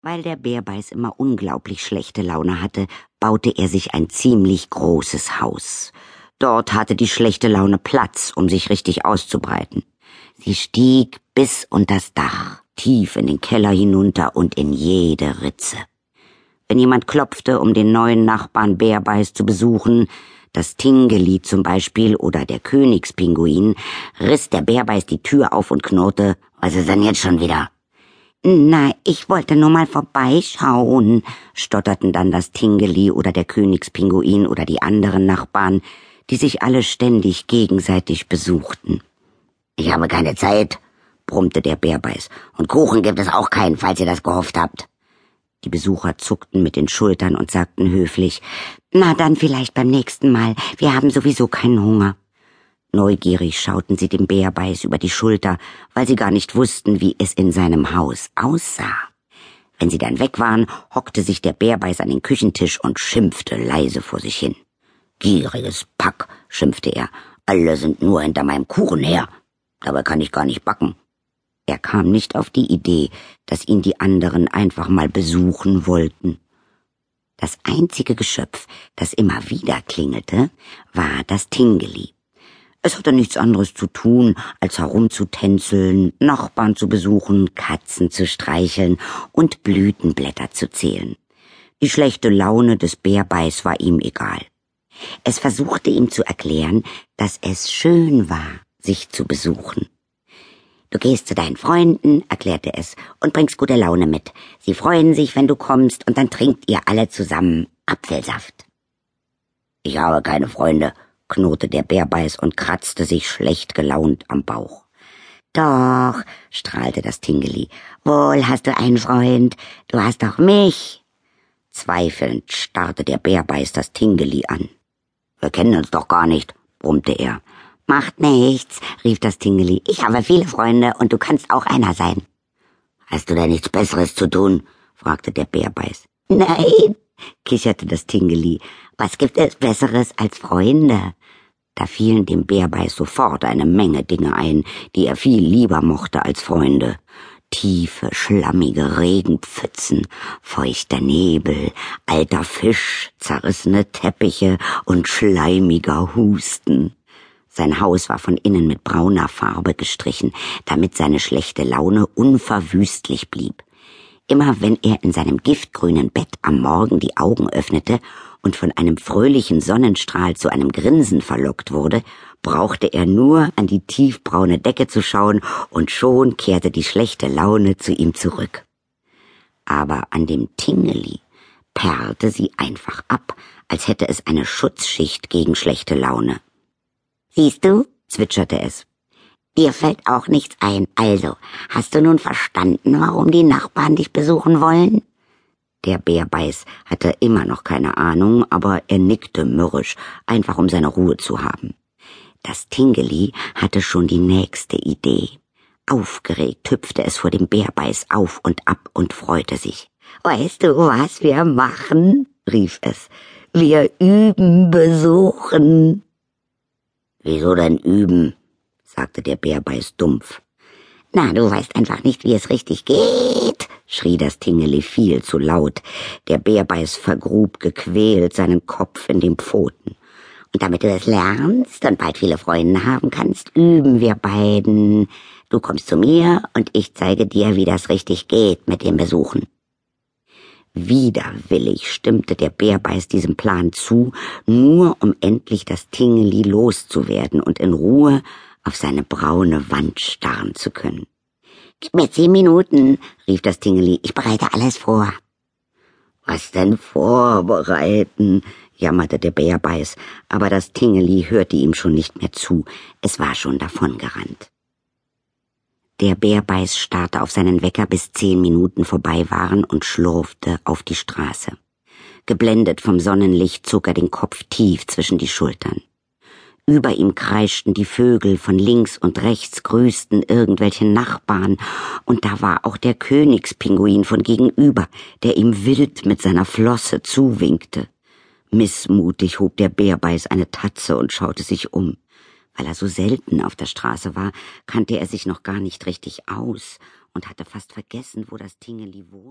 Weil der Bärbeiß immer unglaublich schlechte Laune hatte, baute er sich ein ziemlich großes Haus. Dort hatte die schlechte Laune Platz, um sich richtig auszubreiten. Sie stieg bis unters Dach, tief in den Keller hinunter und in jede Ritze. Wenn jemand klopfte, um den neuen Nachbarn Bärbeiß zu besuchen, das Tingeli zum Beispiel oder der Königspinguin, riss der Bärbeiß die Tür auf und knurrte, was ist denn jetzt schon wieder? Na, ich wollte nur mal vorbeischauen, stotterten dann das Tingeli oder der Königspinguin oder die anderen Nachbarn, die sich alle ständig gegenseitig besuchten. Ich habe keine Zeit, brummte der Bärbeiß, und Kuchen gibt es auch keinen, falls ihr das gehofft habt. Die Besucher zuckten mit den Schultern und sagten höflich, na dann vielleicht beim nächsten Mal, wir haben sowieso keinen Hunger. Neugierig schauten sie dem Bärbeiß über die Schulter, weil sie gar nicht wussten, wie es in seinem Haus aussah. Wenn sie dann weg waren, hockte sich der Bärbeiß an den Küchentisch und schimpfte leise vor sich hin. Gieriges Pack, schimpfte er, alle sind nur hinter meinem Kuchen her. Dabei kann ich gar nicht backen. Er kam nicht auf die Idee, dass ihn die anderen einfach mal besuchen wollten. Das einzige Geschöpf, das immer wieder klingelte, war das Tingeli. Es hatte nichts anderes zu tun, als herumzutänzeln, Nachbarn zu besuchen, Katzen zu streicheln und Blütenblätter zu zählen. Die schlechte Laune des Bärbeiß war ihm egal. Es versuchte ihm zu erklären, dass es schön war, sich zu besuchen. Du gehst zu deinen Freunden, erklärte es, und bringst gute Laune mit. Sie freuen sich, wenn du kommst, und dann trinkt ihr alle zusammen Apfelsaft. Ich habe keine Freunde, knurrte der Bärbeiß und kratzte sich schlecht gelaunt am Bauch. Doch, strahlte das Tingeli, wohl hast du einen Freund, du hast doch mich. Zweifelnd starrte der Bärbeiß das Tingeli an. Wir kennen uns doch gar nicht, brummte er. Macht nichts, rief das Tingeli. Ich habe viele Freunde und du kannst auch einer sein. Hast du denn nichts Besseres zu tun? fragte der Bärbeiß. Nein, kicherte das Tingeli. Was gibt es Besseres als Freunde? Da fielen dem Bärbeiß sofort eine Menge Dinge ein, die er viel lieber mochte als Freunde. Tiefe, schlammige Regenpfützen, feuchter Nebel, alter Fisch, zerrissene Teppiche und schleimiger Husten. Sein Haus war von innen mit brauner Farbe gestrichen, damit seine schlechte Laune unverwüstlich blieb. Immer wenn er in seinem giftgrünen Bett am Morgen die Augen öffnete und von einem fröhlichen Sonnenstrahl zu einem Grinsen verlockt wurde, brauchte er nur an die tiefbraune Decke zu schauen, und schon kehrte die schlechte Laune zu ihm zurück. Aber an dem Tingeli perlte sie einfach ab, als hätte es eine Schutzschicht gegen schlechte Laune. Siehst du, zwitscherte es, Dir fällt auch nichts ein. Also, hast du nun verstanden, warum die Nachbarn dich besuchen wollen? Der Bärbeiß hatte immer noch keine Ahnung, aber er nickte mürrisch, einfach um seine Ruhe zu haben. Das Tingeli hatte schon die nächste Idee. Aufgeregt hüpfte es vor dem Bärbeiß auf und ab und freute sich. Weißt du, was wir machen? rief es. Wir üben besuchen. Wieso denn üben? Sagte der Bärbeiß dumpf. Na, du weißt einfach nicht, wie es richtig geht, schrie das Tingeli viel zu laut. Der Bärbeiß vergrub gequält seinen Kopf in den Pfoten. Und damit du es lernst und bald viele Freunde haben kannst, üben wir beiden. Du kommst zu mir und ich zeige dir, wie das richtig geht mit dem Besuchen. Widerwillig stimmte der Bärbeiß diesem Plan zu, nur um endlich das Tingeli loszuwerden und in Ruhe auf seine braune Wand starren zu können. Gib mir zehn Minuten, rief das Tingeli, ich bereite alles vor. Was denn vorbereiten? jammerte der Bärbeiß, aber das Tingeli hörte ihm schon nicht mehr zu, es war schon davongerannt. Der Bärbeiß starrte auf seinen Wecker, bis zehn Minuten vorbei waren und schlurfte auf die Straße. Geblendet vom Sonnenlicht zog er den Kopf tief zwischen die Schultern. Über ihm kreischten die Vögel, von links und rechts grüßten irgendwelche Nachbarn, und da war auch der Königspinguin von gegenüber, der ihm wild mit seiner Flosse zuwinkte. Missmutig hob der Bärbeiß eine Tatze und schaute sich um. Weil er so selten auf der Straße war, kannte er sich noch gar nicht richtig aus und hatte fast vergessen, wo das Tingeli wohnt.